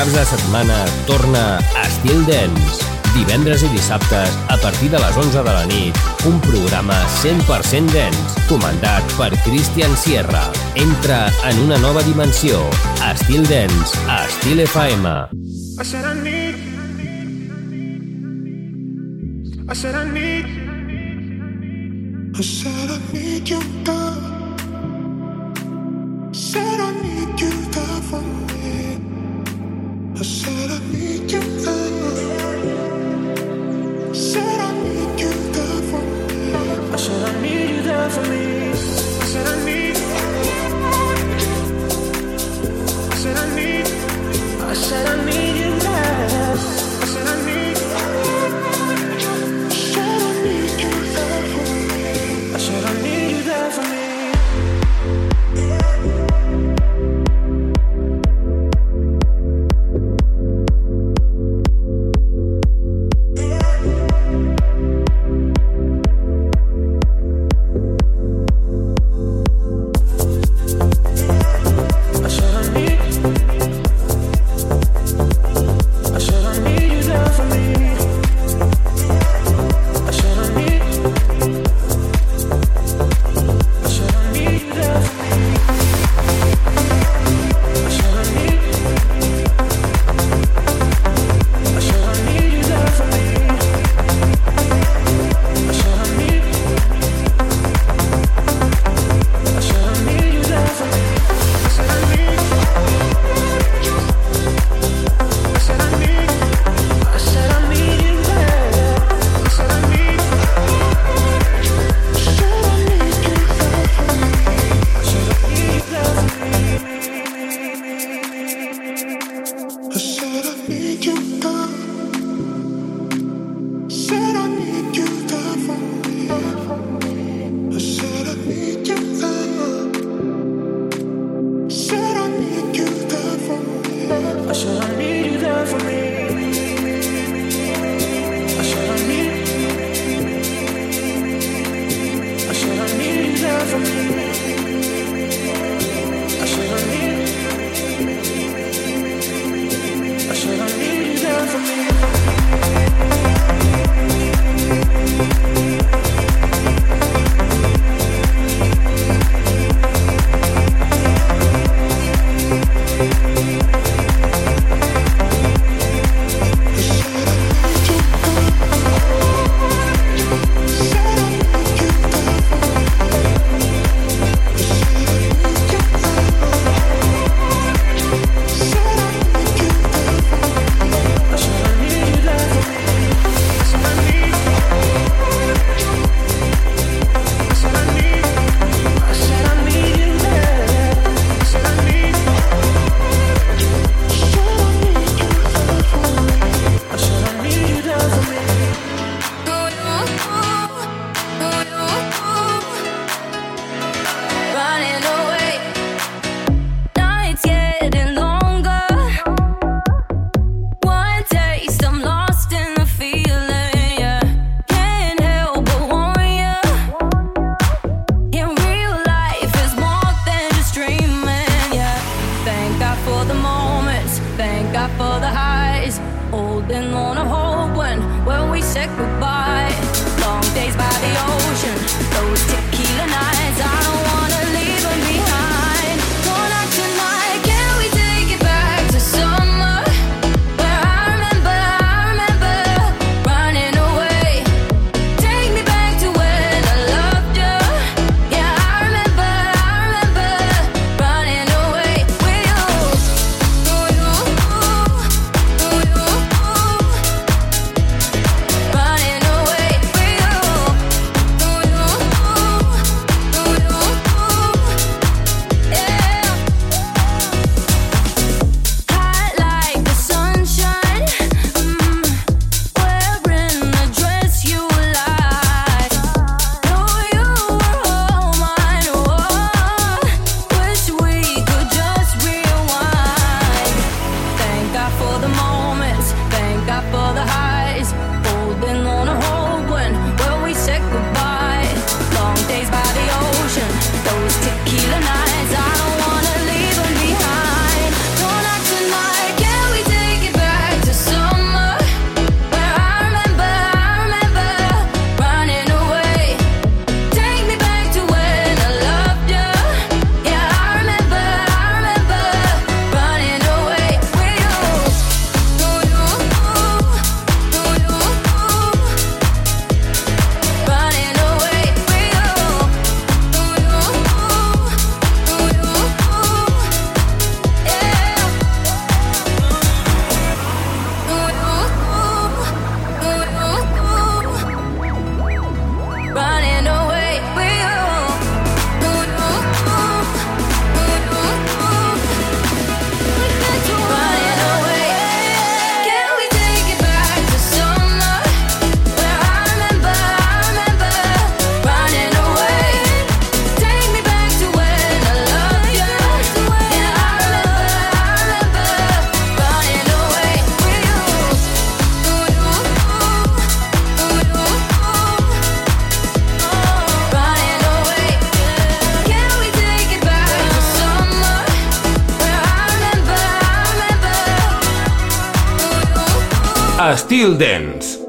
caps de setmana torna Estil Dance. Divendres i dissabtes, a partir de les 11 de la nit, un programa 100% dance, comandat per Christian Sierra. Entra en una nova dimensió. Estil Dance, a Estil FM. I said I need I said I need I said I need you, girl Said I need said I need.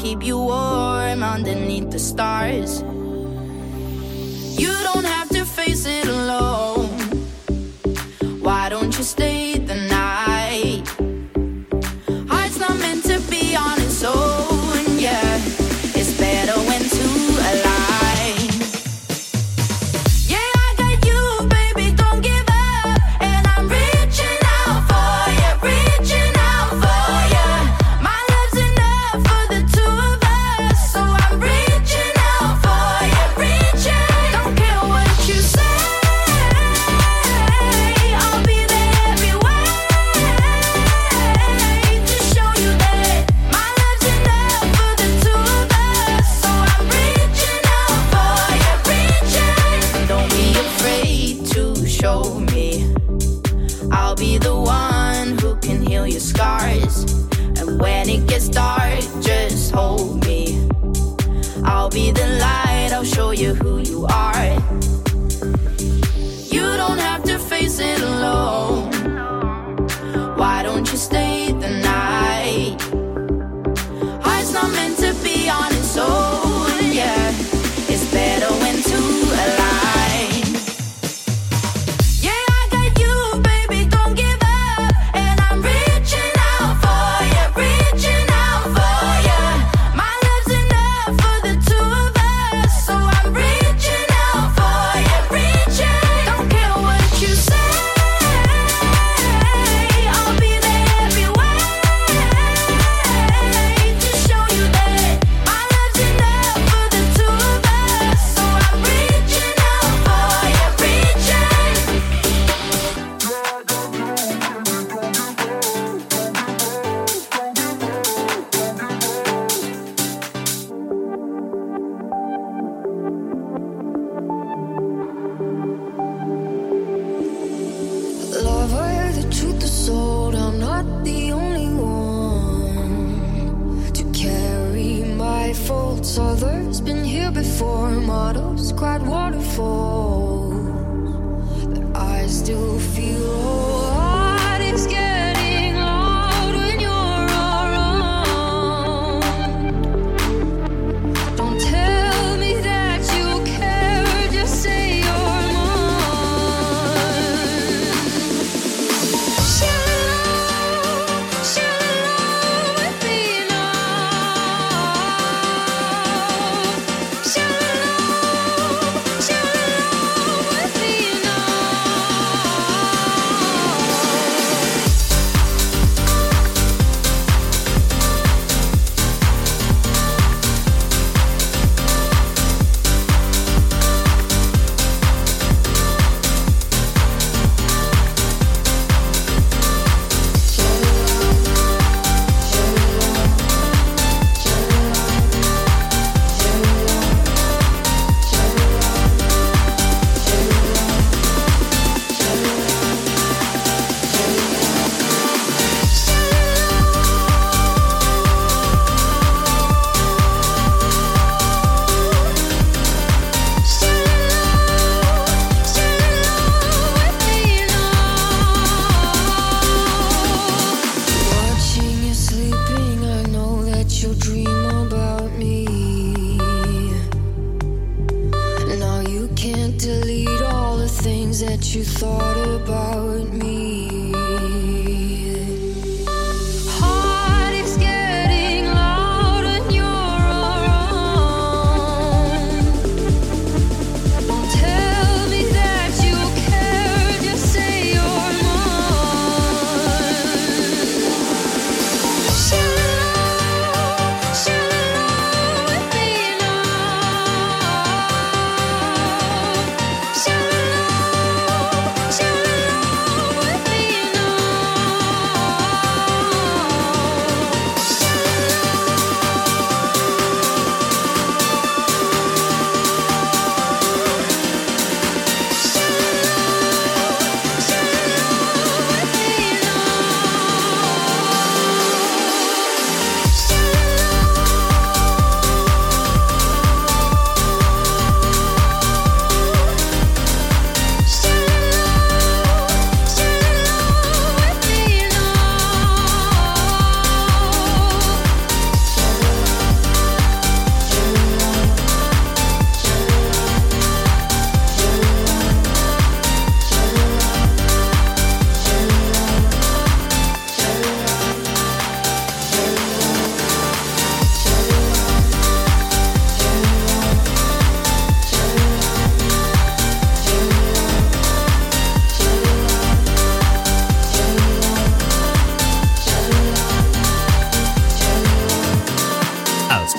keep you warm underneath the stars.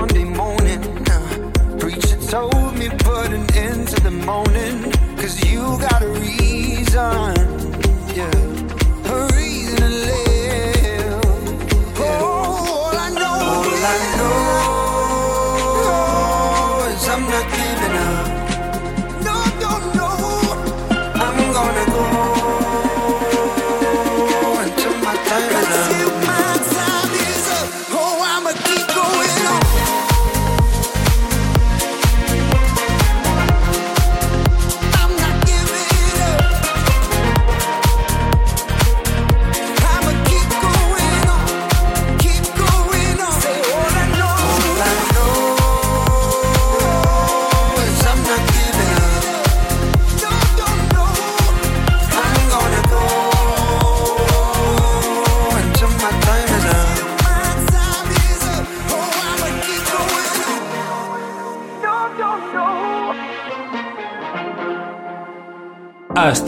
Sunday morning. Preacher told me put an end to the morning.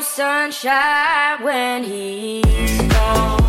Sunshine when he's gone.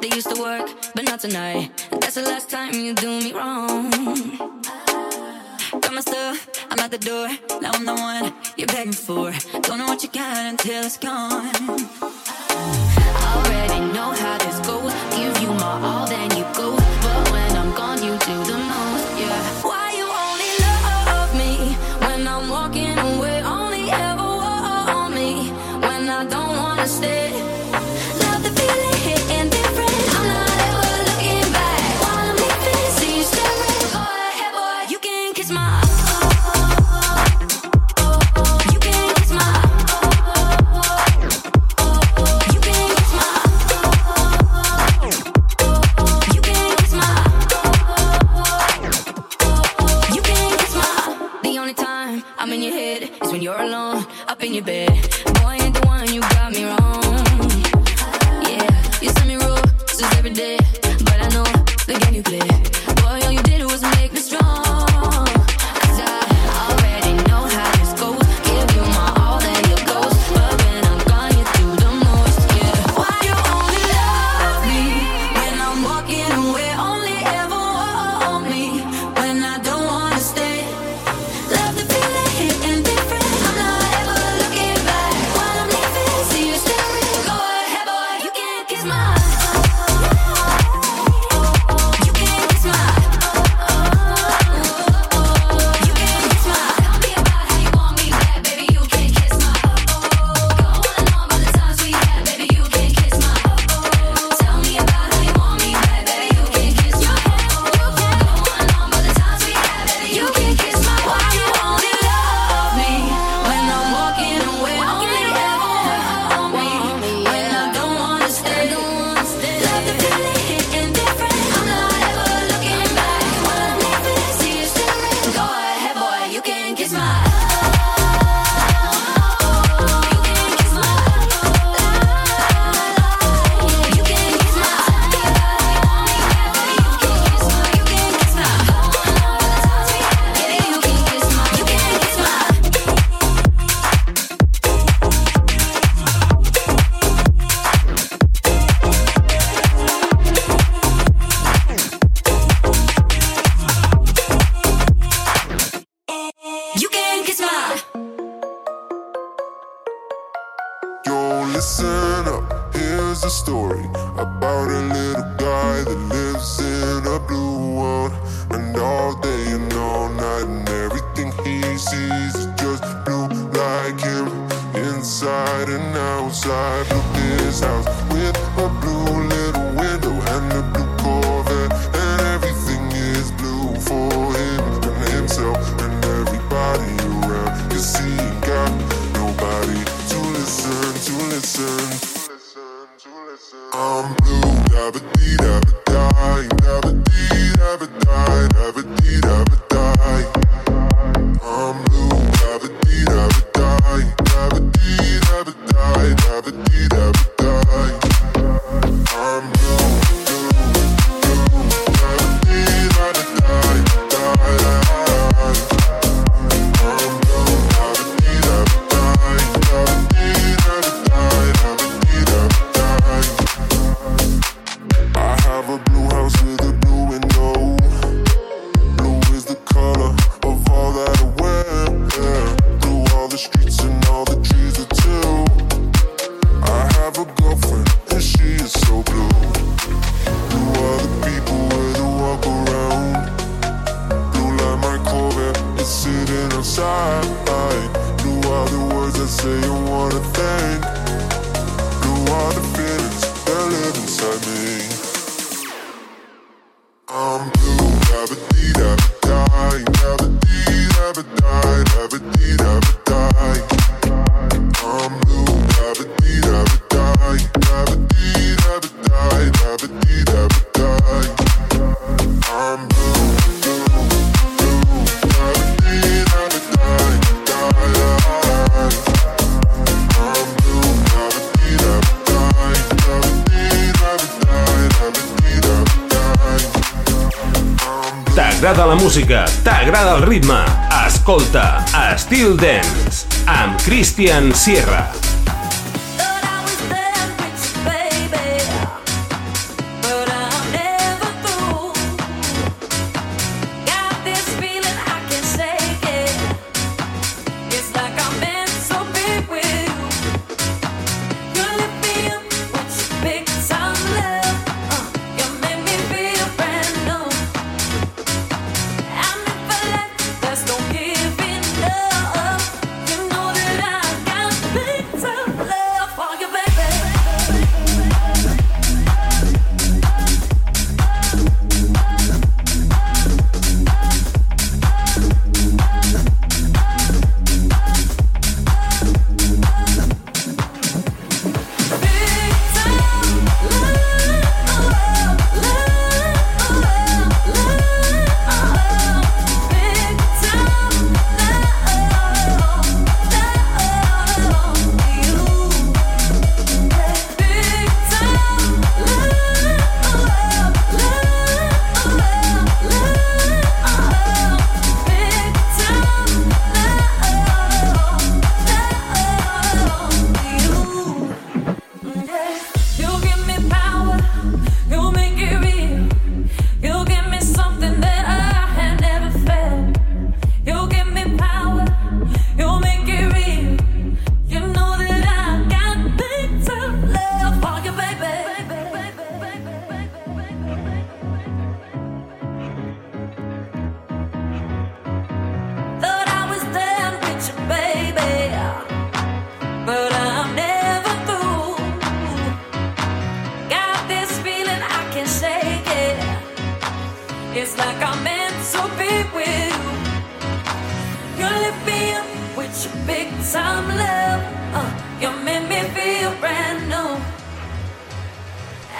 they used to work but not Tonight, that's the last time you do me wrong. Got my stuff, I'm at the door. Now I'm the one you're begging for. Don't know what you got until it's gone. Música, t'agrada el ritme, escolta Estil Dance amb Christian Sierra. Big time love. Uh, you made me feel brand new.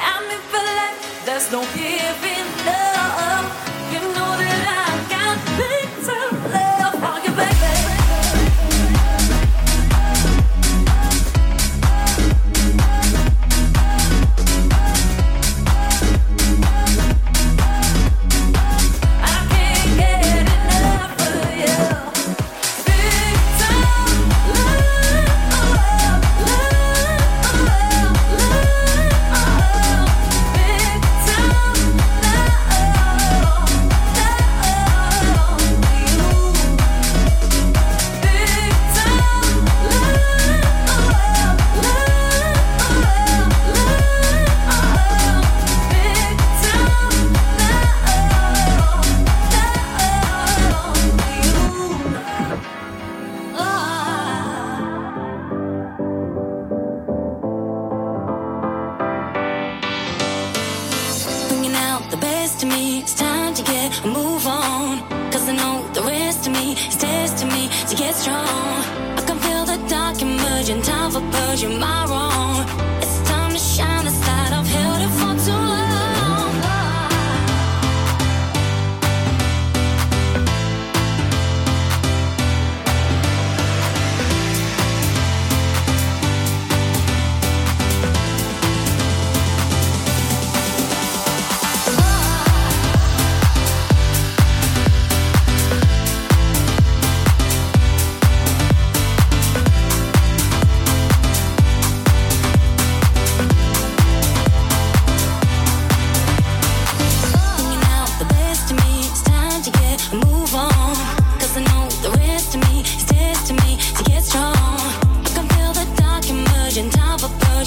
I'm in for life. there's no giving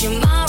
your mind.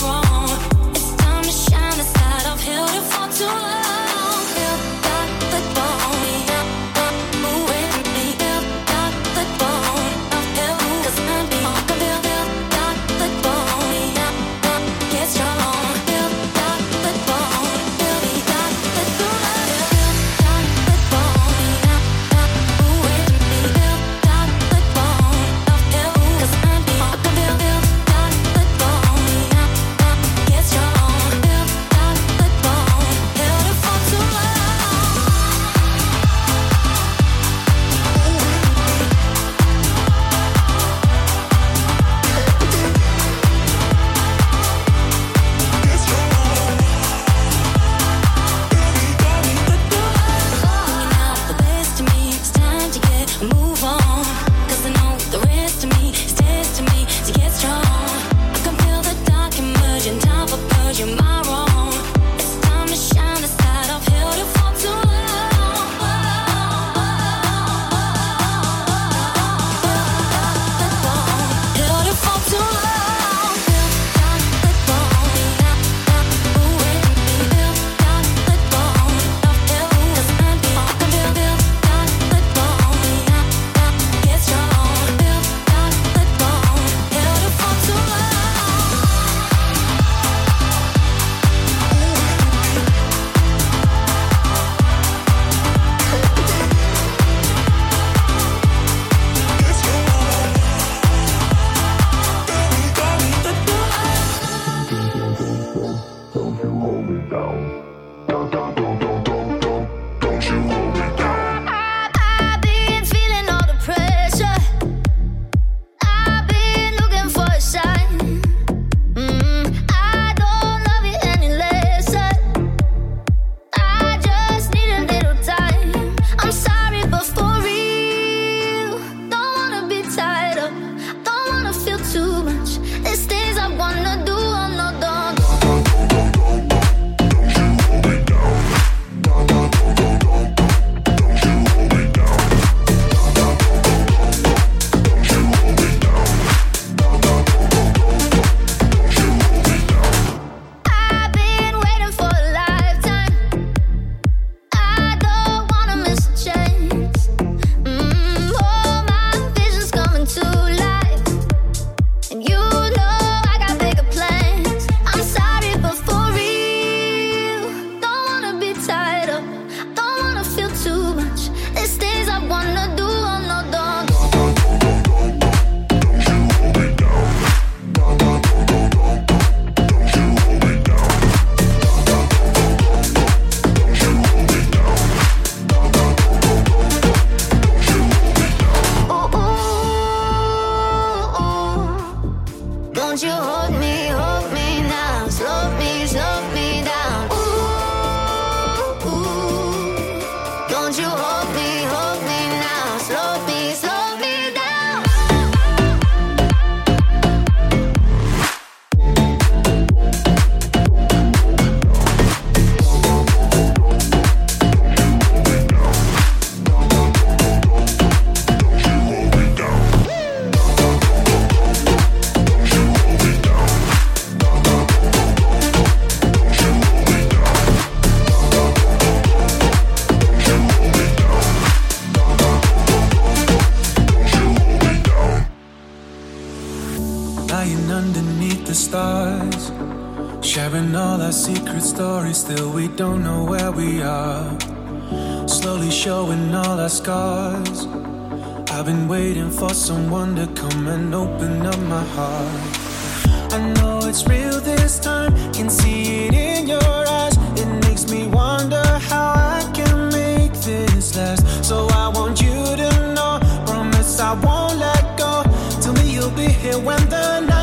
Stories, still we don't know where we are. Slowly showing all our scars. I've been waiting for someone to come and open up my heart. I know it's real this time, can see it in your eyes. It makes me wonder how I can make this last. So I want you to know, promise I won't let go. Tell me you'll be here when the night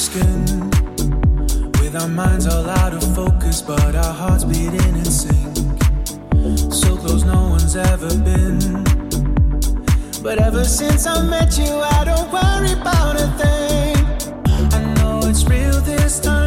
skin. With our minds all out of focus, but our hearts beating in sync. So close, no one's ever been. But ever since I met you, I don't worry about a thing. I know it's real this time,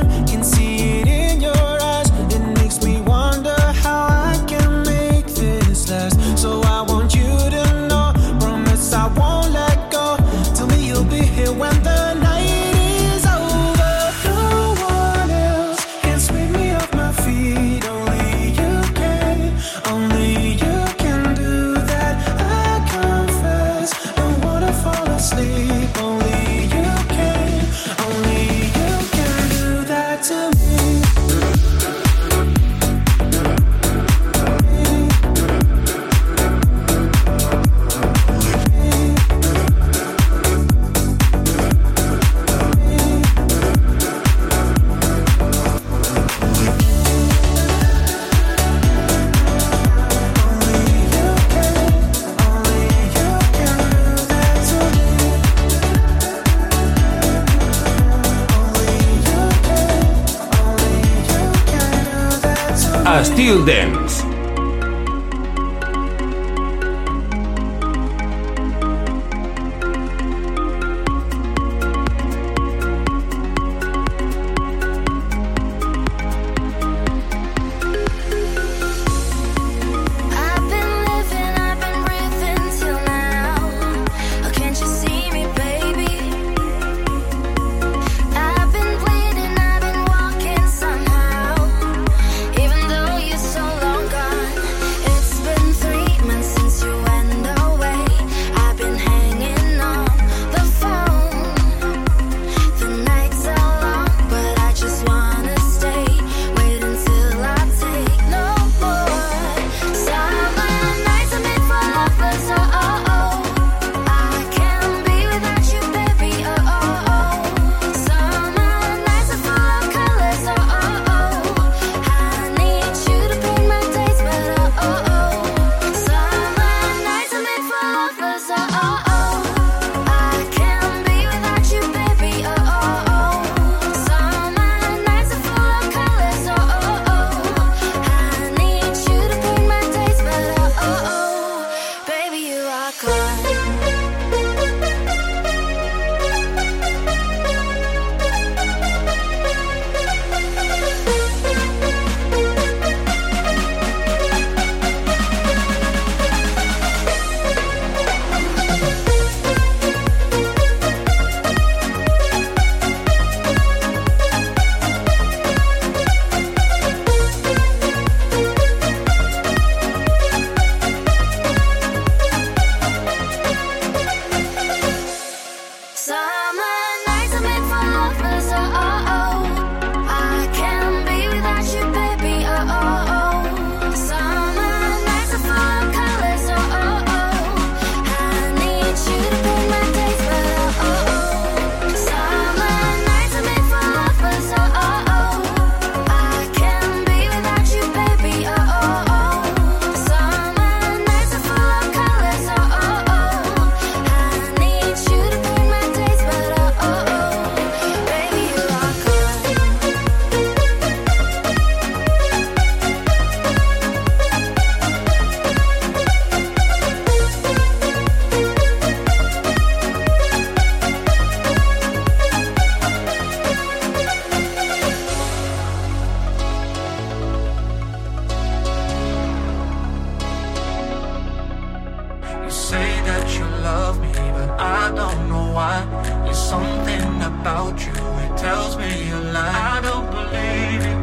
something about you, it tells me you lie. I don't believe it.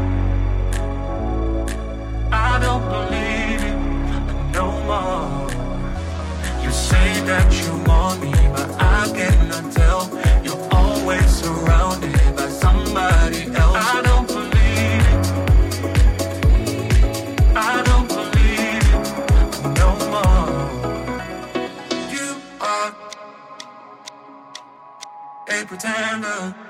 I don't believe it no more. You say that you Montana.